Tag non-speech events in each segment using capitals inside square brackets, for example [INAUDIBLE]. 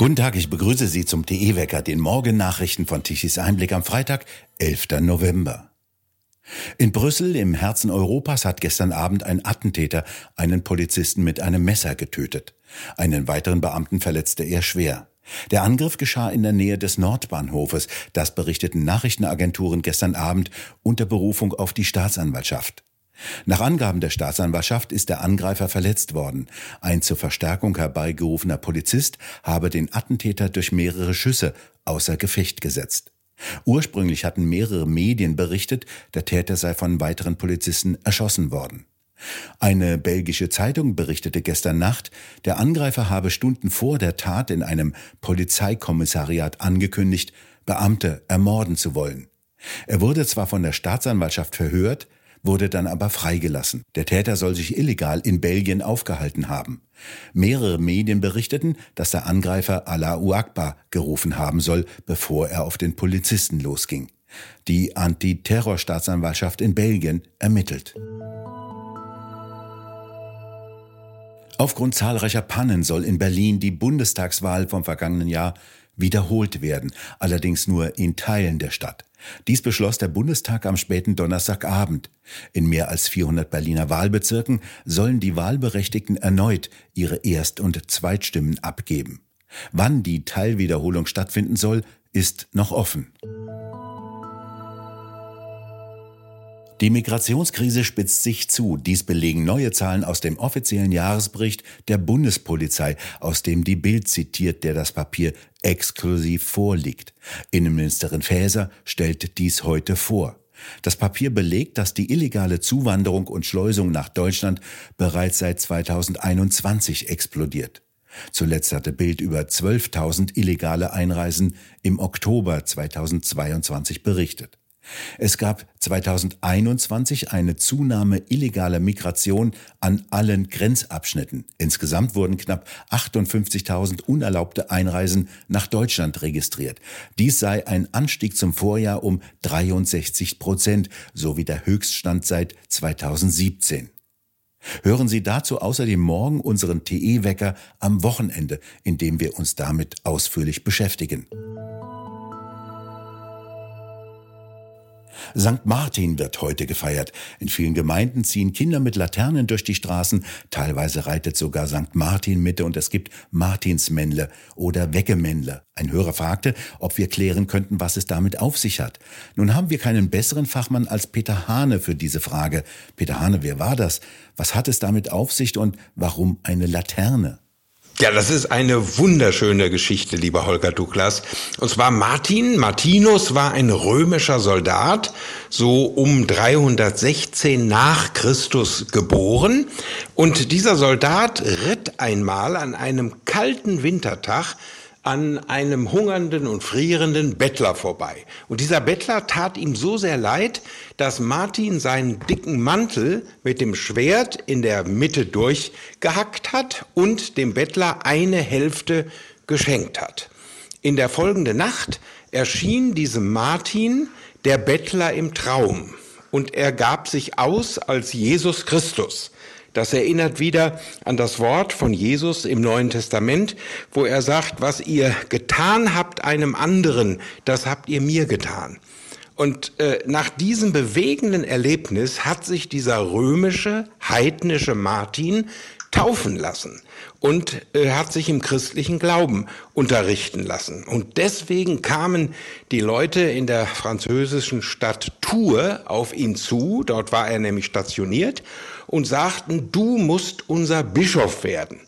Guten Tag, ich begrüße Sie zum TE-Wecker, den Morgennachrichten von Tichys Einblick am Freitag, 11. November. In Brüssel, im Herzen Europas, hat gestern Abend ein Attentäter einen Polizisten mit einem Messer getötet. Einen weiteren Beamten verletzte er schwer. Der Angriff geschah in der Nähe des Nordbahnhofes, das berichteten Nachrichtenagenturen gestern Abend unter Berufung auf die Staatsanwaltschaft. Nach Angaben der Staatsanwaltschaft ist der Angreifer verletzt worden. Ein zur Verstärkung herbeigerufener Polizist habe den Attentäter durch mehrere Schüsse außer Gefecht gesetzt. Ursprünglich hatten mehrere Medien berichtet, der Täter sei von weiteren Polizisten erschossen worden. Eine belgische Zeitung berichtete gestern Nacht, der Angreifer habe Stunden vor der Tat in einem Polizeikommissariat angekündigt, Beamte ermorden zu wollen. Er wurde zwar von der Staatsanwaltschaft verhört, wurde dann aber freigelassen. Der Täter soll sich illegal in Belgien aufgehalten haben. Mehrere Medien berichteten, dass der Angreifer Allahu Akbar gerufen haben soll, bevor er auf den Polizisten losging. Die Antiterrorstaatsanwaltschaft in Belgien ermittelt. Aufgrund zahlreicher Pannen soll in Berlin die Bundestagswahl vom vergangenen Jahr wiederholt werden, allerdings nur in Teilen der Stadt. Dies beschloss der Bundestag am späten Donnerstagabend. In mehr als 400 Berliner Wahlbezirken sollen die Wahlberechtigten erneut ihre Erst- und Zweitstimmen abgeben. Wann die Teilwiederholung stattfinden soll, ist noch offen. Die Migrationskrise spitzt sich zu. Dies belegen neue Zahlen aus dem offiziellen Jahresbericht der Bundespolizei, aus dem die Bild zitiert, der das Papier exklusiv vorliegt. Innenministerin Faeser stellt dies heute vor. Das Papier belegt, dass die illegale Zuwanderung und Schleusung nach Deutschland bereits seit 2021 explodiert. Zuletzt hatte Bild über 12.000 illegale Einreisen im Oktober 2022 berichtet. Es gab 2021 eine Zunahme illegaler Migration an allen Grenzabschnitten. Insgesamt wurden knapp 58.000 unerlaubte Einreisen nach Deutschland registriert. Dies sei ein Anstieg zum Vorjahr um 63 Prozent, sowie der Höchststand seit 2017. Hören Sie dazu außerdem morgen unseren TE-Wecker am Wochenende, in dem wir uns damit ausführlich beschäftigen. St. Martin wird heute gefeiert. In vielen Gemeinden ziehen Kinder mit Laternen durch die Straßen. Teilweise reitet sogar St. Martin Mitte und es gibt Martinsmännle oder Weggemännle. Ein Hörer fragte, ob wir klären könnten, was es damit auf sich hat. Nun haben wir keinen besseren Fachmann als Peter Hane für diese Frage. Peter Hane, wer war das? Was hat es damit auf sich und warum eine Laterne? Ja, das ist eine wunderschöne Geschichte, lieber Holger Douglas. Und zwar Martin, Martinus war ein römischer Soldat, so um 316 nach Christus geboren. Und dieser Soldat ritt einmal an einem kalten Wintertag an einem hungernden und frierenden Bettler vorbei. Und dieser Bettler tat ihm so sehr leid, dass Martin seinen dicken Mantel mit dem Schwert in der Mitte durchgehackt hat und dem Bettler eine Hälfte geschenkt hat. In der folgenden Nacht erschien diesem Martin der Bettler im Traum und er gab sich aus als Jesus Christus. Das erinnert wieder an das Wort von Jesus im Neuen Testament, wo er sagt, was ihr getan habt einem anderen, das habt ihr mir getan. Und äh, nach diesem bewegenden Erlebnis hat sich dieser römische, heidnische Martin taufen lassen und äh, hat sich im christlichen Glauben unterrichten lassen. Und deswegen kamen die Leute in der französischen Stadt Tours auf ihn zu, dort war er nämlich stationiert, und sagten, du musst unser Bischof werden.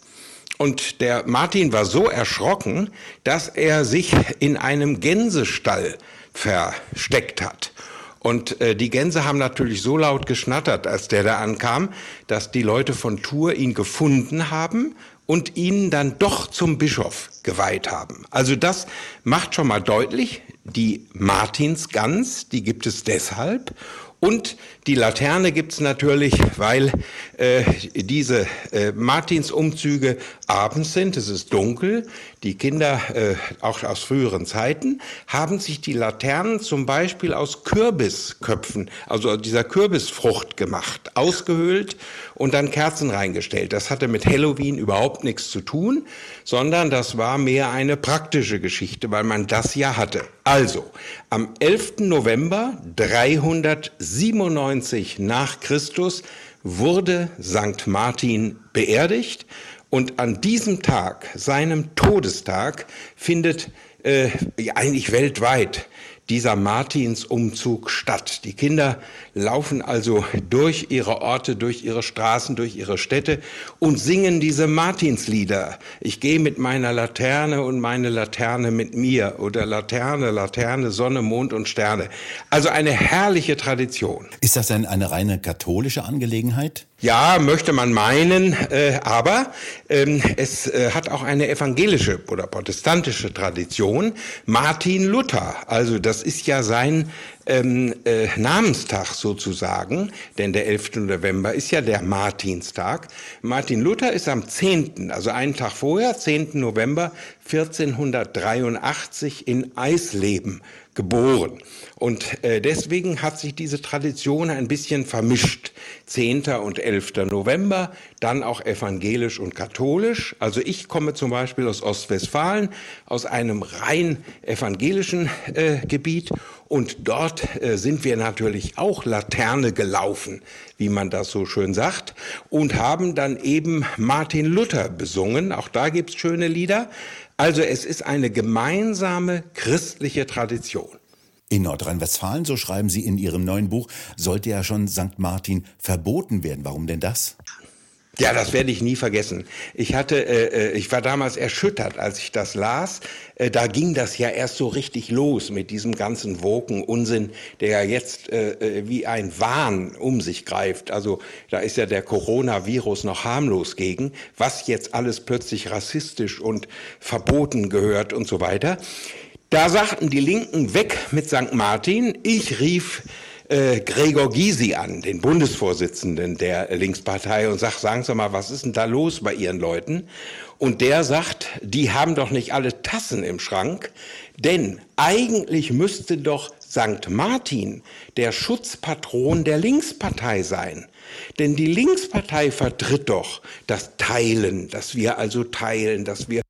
Und der Martin war so erschrocken, dass er sich in einem Gänsestall versteckt hat. Und äh, die Gänse haben natürlich so laut geschnattert, als der da ankam, dass die Leute von Tours ihn gefunden haben und ihn dann doch zum Bischof geweiht haben. Also das macht schon mal deutlich, die Martinsgans, die gibt es deshalb. Und die Laterne gibt's natürlich, weil äh, diese äh, Martinsumzüge abends sind, es ist dunkel. Die Kinder, äh, auch aus früheren Zeiten, haben sich die Laternen zum Beispiel aus Kürbisköpfen, also dieser Kürbisfrucht gemacht, ausgehöhlt und dann Kerzen reingestellt. Das hatte mit Halloween überhaupt nichts zu tun, sondern das war mehr eine praktische Geschichte, weil man das ja hatte. Also, am 11. November 397 nach Christus wurde St. Martin beerdigt und an diesem Tag, seinem Todestag, findet äh, eigentlich weltweit dieser Martinsumzug statt. Die Kinder laufen also durch ihre Orte, durch ihre Straßen, durch ihre Städte und singen diese Martinslieder. Ich gehe mit meiner Laterne und meine Laterne mit mir oder Laterne, Laterne, Sonne, Mond und Sterne. Also eine herrliche Tradition. Ist das denn eine reine katholische Angelegenheit? Ja, möchte man meinen, äh, aber ähm, es äh, hat auch eine evangelische oder protestantische Tradition. Martin Luther, also das ist ja sein ähm, äh, Namenstag sozusagen, denn der 11. November ist ja der Martinstag. Martin Luther ist am 10., also einen Tag vorher, 10. November 1483 in Eisleben geboren. Und äh, deswegen hat sich diese Tradition ein bisschen vermischt. 10. und 11. November, dann auch evangelisch und katholisch. Also ich komme zum Beispiel aus Ostwestfalen, aus einem rein evangelischen äh, Gebiet. Und dort äh, sind wir natürlich auch Laterne gelaufen, wie man das so schön sagt, und haben dann eben Martin Luther besungen. Auch da gibt's schöne Lieder. Also es ist eine gemeinsame christliche Tradition. In Nordrhein-Westfalen, so schreiben Sie in Ihrem neuen Buch, sollte ja schon St. Martin verboten werden. Warum denn das? Ja, das werde ich nie vergessen. Ich hatte, äh, äh, ich war damals erschüttert, als ich das las. Äh, da ging das ja erst so richtig los mit diesem ganzen Woken Unsinn, der ja jetzt äh, äh, wie ein Wahn um sich greift. Also da ist ja der Coronavirus noch harmlos gegen, was jetzt alles plötzlich rassistisch und verboten gehört und so weiter. Da sagten die Linken weg mit St. Martin. Ich rief äh, Gregor Gysi an, den Bundesvorsitzenden der Linkspartei, und sag, sagen Sie mal, was ist denn da los bei Ihren Leuten? Und der sagt, die haben doch nicht alle Tassen im Schrank, denn eigentlich müsste doch St. Martin der Schutzpatron der Linkspartei sein. Denn die Linkspartei vertritt doch das Teilen, dass wir also teilen, dass wir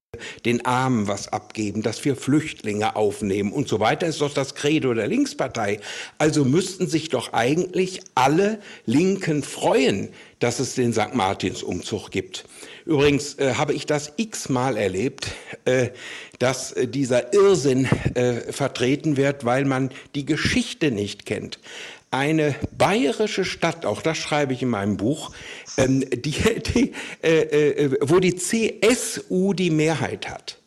den Armen was abgeben, dass wir Flüchtlinge aufnehmen und so weiter, ist doch das Credo der Linkspartei. Also müssten sich doch eigentlich alle Linken freuen, dass es den St. Martins Umzug gibt. Übrigens äh, habe ich das x-mal erlebt, äh, dass äh, dieser Irrsinn äh, vertreten wird, weil man die Geschichte nicht kennt eine bayerische Stadt, auch das schreibe ich in meinem Buch, ähm, die, [LAUGHS] die, äh, äh, wo die CSU die Mehrheit hat,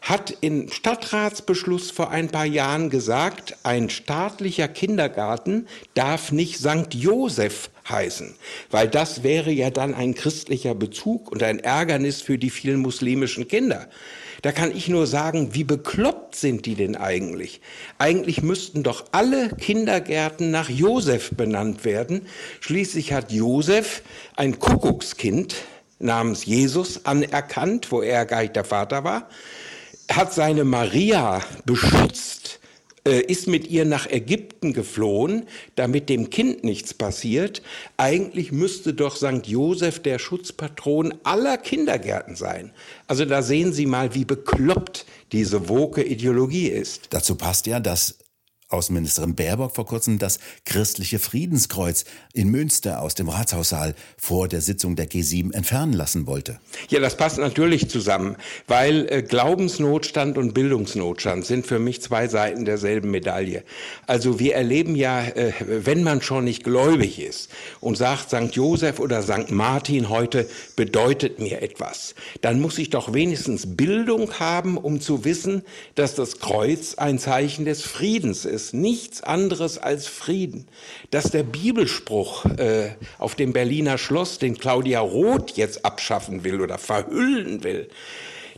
hat im Stadtratsbeschluss vor ein paar Jahren gesagt, ein staatlicher Kindergarten darf nicht St. Josef heißen, weil das wäre ja dann ein christlicher Bezug und ein Ärgernis für die vielen muslimischen Kinder. Da kann ich nur sagen, wie bekloppt sind die denn eigentlich? Eigentlich müssten doch alle Kindergärten nach Josef benannt werden. Schließlich hat Josef ein Kuckuckskind namens Jesus anerkannt, wo er gar nicht der Vater war, hat seine Maria beschützt äh, ist mit ihr nach Ägypten geflohen, damit dem Kind nichts passiert. Eigentlich müsste doch St. Josef der Schutzpatron aller Kindergärten sein. Also da sehen Sie mal, wie bekloppt diese woke Ideologie ist. Dazu passt ja, dass Außenministerin Baerbock vor kurzem das christliche Friedenskreuz in Münster aus dem Ratshaussaal vor der Sitzung der G7 entfernen lassen wollte. Ja, das passt natürlich zusammen, weil äh, Glaubensnotstand und Bildungsnotstand sind für mich zwei Seiten derselben Medaille. Also wir erleben ja, äh, wenn man schon nicht gläubig ist und sagt, St. Josef oder St. Martin heute bedeutet mir etwas, dann muss ich doch wenigstens Bildung haben, um zu wissen, dass das Kreuz ein Zeichen des Friedens ist ist nichts anderes als Frieden. Dass der Bibelspruch äh, auf dem Berliner Schloss, den Claudia Roth jetzt abschaffen will oder verhüllen will,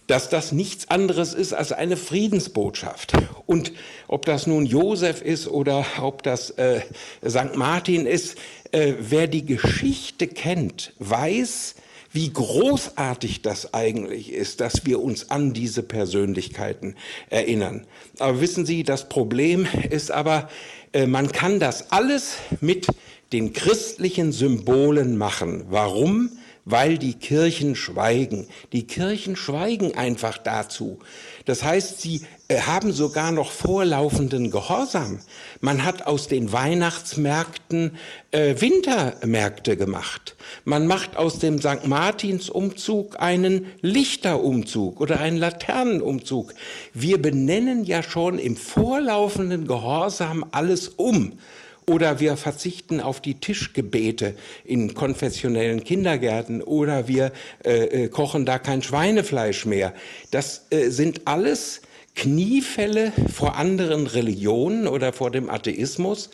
dass das nichts anderes ist als eine Friedensbotschaft. Und ob das nun Josef ist oder ob das äh, St. Martin ist, äh, wer die Geschichte kennt, weiß, wie großartig das eigentlich ist, dass wir uns an diese Persönlichkeiten erinnern. Aber wissen Sie, das Problem ist aber, äh, man kann das alles mit den christlichen Symbolen machen. Warum? weil die Kirchen schweigen. Die Kirchen schweigen einfach dazu. Das heißt, sie haben sogar noch vorlaufenden Gehorsam. Man hat aus den Weihnachtsmärkten äh, Wintermärkte gemacht. Man macht aus dem St. Martinsumzug einen Lichterumzug oder einen Laternenumzug. Wir benennen ja schon im vorlaufenden Gehorsam alles um. Oder wir verzichten auf die Tischgebete in konfessionellen Kindergärten oder wir äh, äh, kochen da kein Schweinefleisch mehr. Das äh, sind alles Kniefälle vor anderen Religionen oder vor dem Atheismus.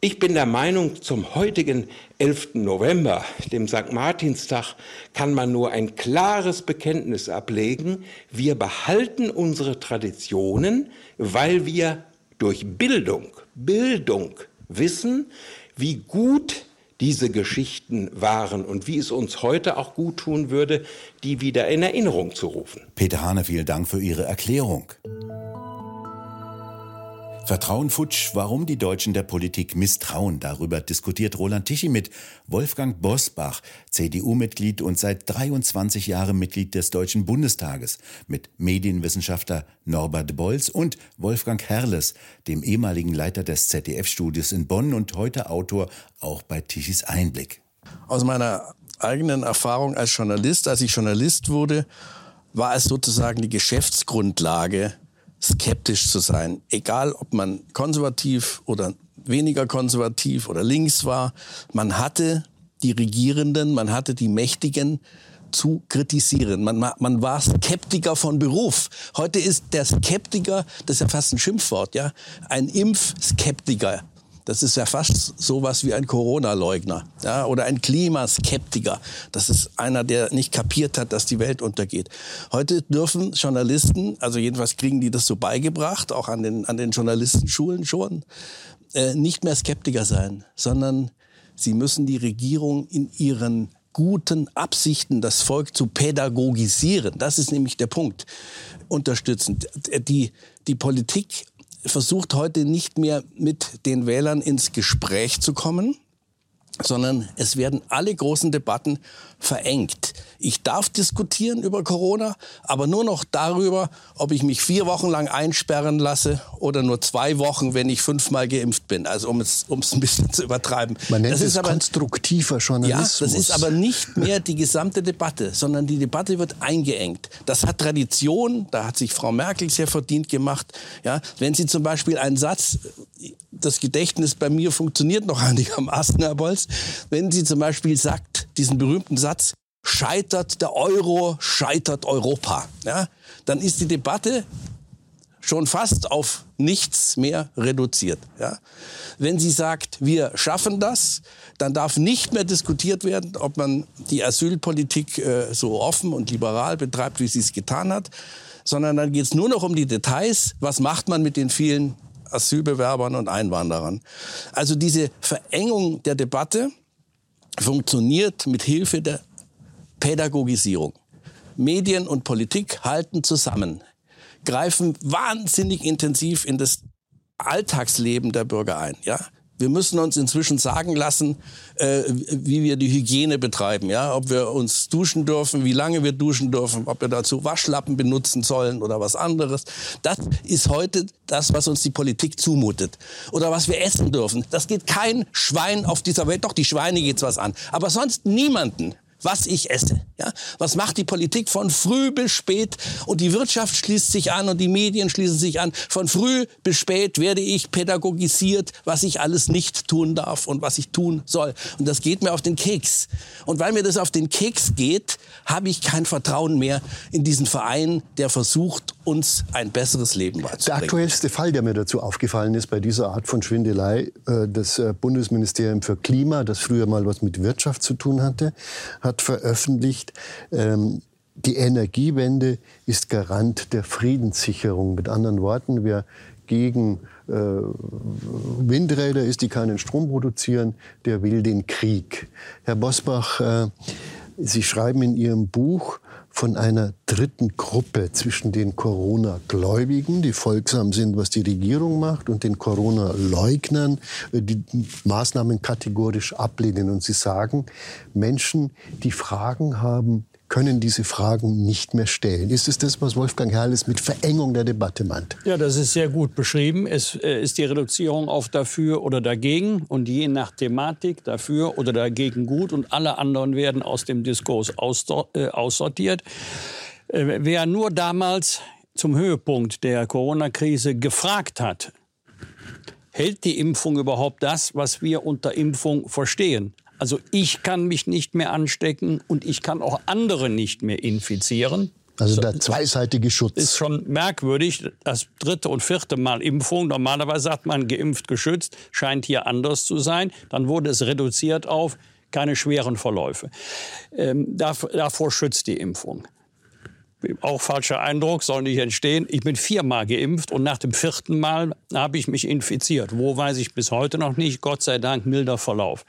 Ich bin der Meinung, zum heutigen 11. November, dem St. Martinstag, kann man nur ein klares Bekenntnis ablegen. Wir behalten unsere Traditionen, weil wir durch Bildung, Bildung wissen, wie gut diese Geschichten waren und wie es uns heute auch gut tun würde, die wieder in Erinnerung zu rufen. Peter Hane, vielen Dank für Ihre Erklärung. Vertrauen futsch, warum die Deutschen der Politik misstrauen. Darüber diskutiert Roland Tichy mit Wolfgang Bosbach, CDU-Mitglied und seit 23 Jahren Mitglied des Deutschen Bundestages, mit Medienwissenschaftler Norbert Bolz und Wolfgang Herles, dem ehemaligen Leiter des ZDF-Studios in Bonn und heute Autor auch bei Tichys Einblick. Aus meiner eigenen Erfahrung als Journalist, als ich Journalist wurde, war es sozusagen die Geschäftsgrundlage skeptisch zu sein. Egal, ob man konservativ oder weniger konservativ oder links war. Man hatte die Regierenden, man hatte die Mächtigen zu kritisieren. Man, man war Skeptiker von Beruf. Heute ist der Skeptiker, das ist ja fast ein Schimpfwort, ja, ein Impfskeptiker. Das ist ja fast sowas wie ein Corona-Leugner ja, oder ein Klimaskeptiker. Das ist einer, der nicht kapiert hat, dass die Welt untergeht. Heute dürfen Journalisten, also jedenfalls kriegen die das so beigebracht, auch an den, an den Journalistenschulen schon, äh, nicht mehr Skeptiker sein, sondern sie müssen die Regierung in ihren guten Absichten, das Volk zu pädagogisieren. Das ist nämlich der Punkt. Unterstützen. Die, die Politik versucht heute nicht mehr mit den Wählern ins Gespräch zu kommen, sondern es werden alle großen Debatten verengt. Ich darf diskutieren über Corona, aber nur noch darüber, ob ich mich vier Wochen lang einsperren lasse oder nur zwei Wochen, wenn ich fünfmal geimpft bin. Also um es, um es ein bisschen zu übertreiben. Man nennt das es aber, konstruktiver Journalismus. Ja, das ist aber nicht mehr die gesamte Debatte, sondern die Debatte wird eingeengt. Das hat Tradition, da hat sich Frau Merkel sehr verdient gemacht. Ja, wenn sie zum Beispiel einen Satz, das Gedächtnis bei mir funktioniert noch einigermaßen, Herr Bolz, wenn sie zum Beispiel sagt, diesen berühmten Satz, scheitert der Euro, scheitert Europa, ja, dann ist die Debatte schon fast auf nichts mehr reduziert. Ja. Wenn sie sagt, wir schaffen das, dann darf nicht mehr diskutiert werden, ob man die Asylpolitik äh, so offen und liberal betreibt, wie sie es getan hat, sondern dann geht es nur noch um die Details. Was macht man mit den vielen Asylbewerbern und Einwanderern? Also diese Verengung der Debatte funktioniert mit Hilfe der Pädagogisierung. Medien und Politik halten zusammen, greifen wahnsinnig intensiv in das Alltagsleben der Bürger ein. Ja? Wir müssen uns inzwischen sagen lassen, äh, wie wir die Hygiene betreiben, ja, ob wir uns duschen dürfen, wie lange wir duschen dürfen, ob wir dazu Waschlappen benutzen sollen oder was anderes. Das ist heute das, was uns die Politik zumutet. Oder was wir essen dürfen. Das geht kein Schwein auf dieser Welt. Doch, die Schweine geht's was an. Aber sonst niemanden was ich esse. Ja? Was macht die Politik von früh bis spät? Und die Wirtschaft schließt sich an und die Medien schließen sich an. Von früh bis spät werde ich pädagogisiert, was ich alles nicht tun darf und was ich tun soll. Und das geht mir auf den Keks. Und weil mir das auf den Keks geht, habe ich kein Vertrauen mehr in diesen Verein, der versucht, uns ein besseres Leben beizubringen. Der aktuellste Fall, der mir dazu aufgefallen ist bei dieser Art von Schwindelei, äh, das äh, Bundesministerium für Klima, das früher mal was mit Wirtschaft zu tun hatte, hat veröffentlicht, ähm, die Energiewende ist Garant der Friedenssicherung. Mit anderen Worten, wer gegen äh, Windräder ist, die keinen Strom produzieren, der will den Krieg. Herr Bosbach, äh, Sie schreiben in Ihrem Buch von einer dritten Gruppe zwischen den Corona-Gläubigen, die folgsam sind, was die Regierung macht, und den Corona-Leugnern, äh, die Maßnahmen kategorisch ablehnen. Und Sie sagen, Menschen, die Fragen haben, können diese Fragen nicht mehr stellen. Ist es das, was Wolfgang Herrles mit Verengung der Debatte meint? Ja, das ist sehr gut beschrieben. Es äh, ist die Reduzierung auf dafür oder dagegen und je nach Thematik dafür oder dagegen gut und alle anderen werden aus dem Diskurs äh, aussortiert. Äh, wer nur damals zum Höhepunkt der Corona-Krise gefragt hat, hält die Impfung überhaupt das, was wir unter Impfung verstehen? Also ich kann mich nicht mehr anstecken und ich kann auch andere nicht mehr infizieren. Also der zweiseitige Schutz. Ist schon merkwürdig. Das dritte und vierte Mal Impfung. Normalerweise sagt man geimpft, geschützt. Scheint hier anders zu sein. Dann wurde es reduziert auf keine schweren Verläufe. Ähm, davor schützt die Impfung auch falscher Eindruck, soll nicht entstehen. Ich bin viermal geimpft und nach dem vierten Mal habe ich mich infiziert. Wo weiß ich bis heute noch nicht. Gott sei Dank milder Verlauf.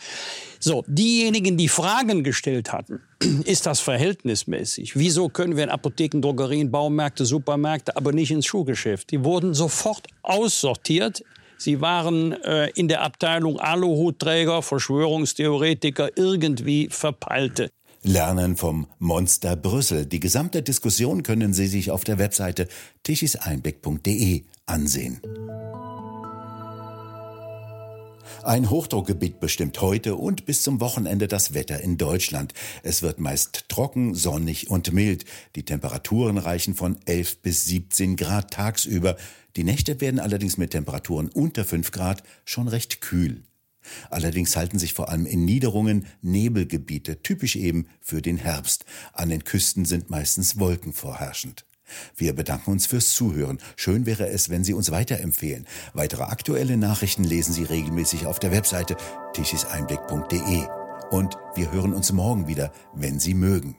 So, diejenigen, die Fragen gestellt hatten, [CLEARS THROAT] ist das verhältnismäßig? Wieso können wir in Apotheken, Drogerien, Baumärkte, Supermärkte, aber nicht ins Schuhgeschäft? Die wurden sofort aussortiert. Sie waren äh, in der Abteilung Aluhutträger, Verschwörungstheoretiker, irgendwie Verpeilte. Lernen vom Monster Brüssel. Die gesamte Diskussion können Sie sich auf der Webseite tichiseinblick.de ansehen. Ein Hochdruckgebiet bestimmt heute und bis zum Wochenende das Wetter in Deutschland. Es wird meist trocken, sonnig und mild. Die Temperaturen reichen von 11 bis 17 Grad tagsüber. Die Nächte werden allerdings mit Temperaturen unter 5 Grad schon recht kühl. Allerdings halten sich vor allem in Niederungen Nebelgebiete, typisch eben für den Herbst. An den Küsten sind meistens Wolken vorherrschend. Wir bedanken uns fürs Zuhören. Schön wäre es, wenn Sie uns weiterempfehlen. Weitere aktuelle Nachrichten lesen Sie regelmäßig auf der Webseite tischiseinblick.de. Und wir hören uns morgen wieder, wenn Sie mögen.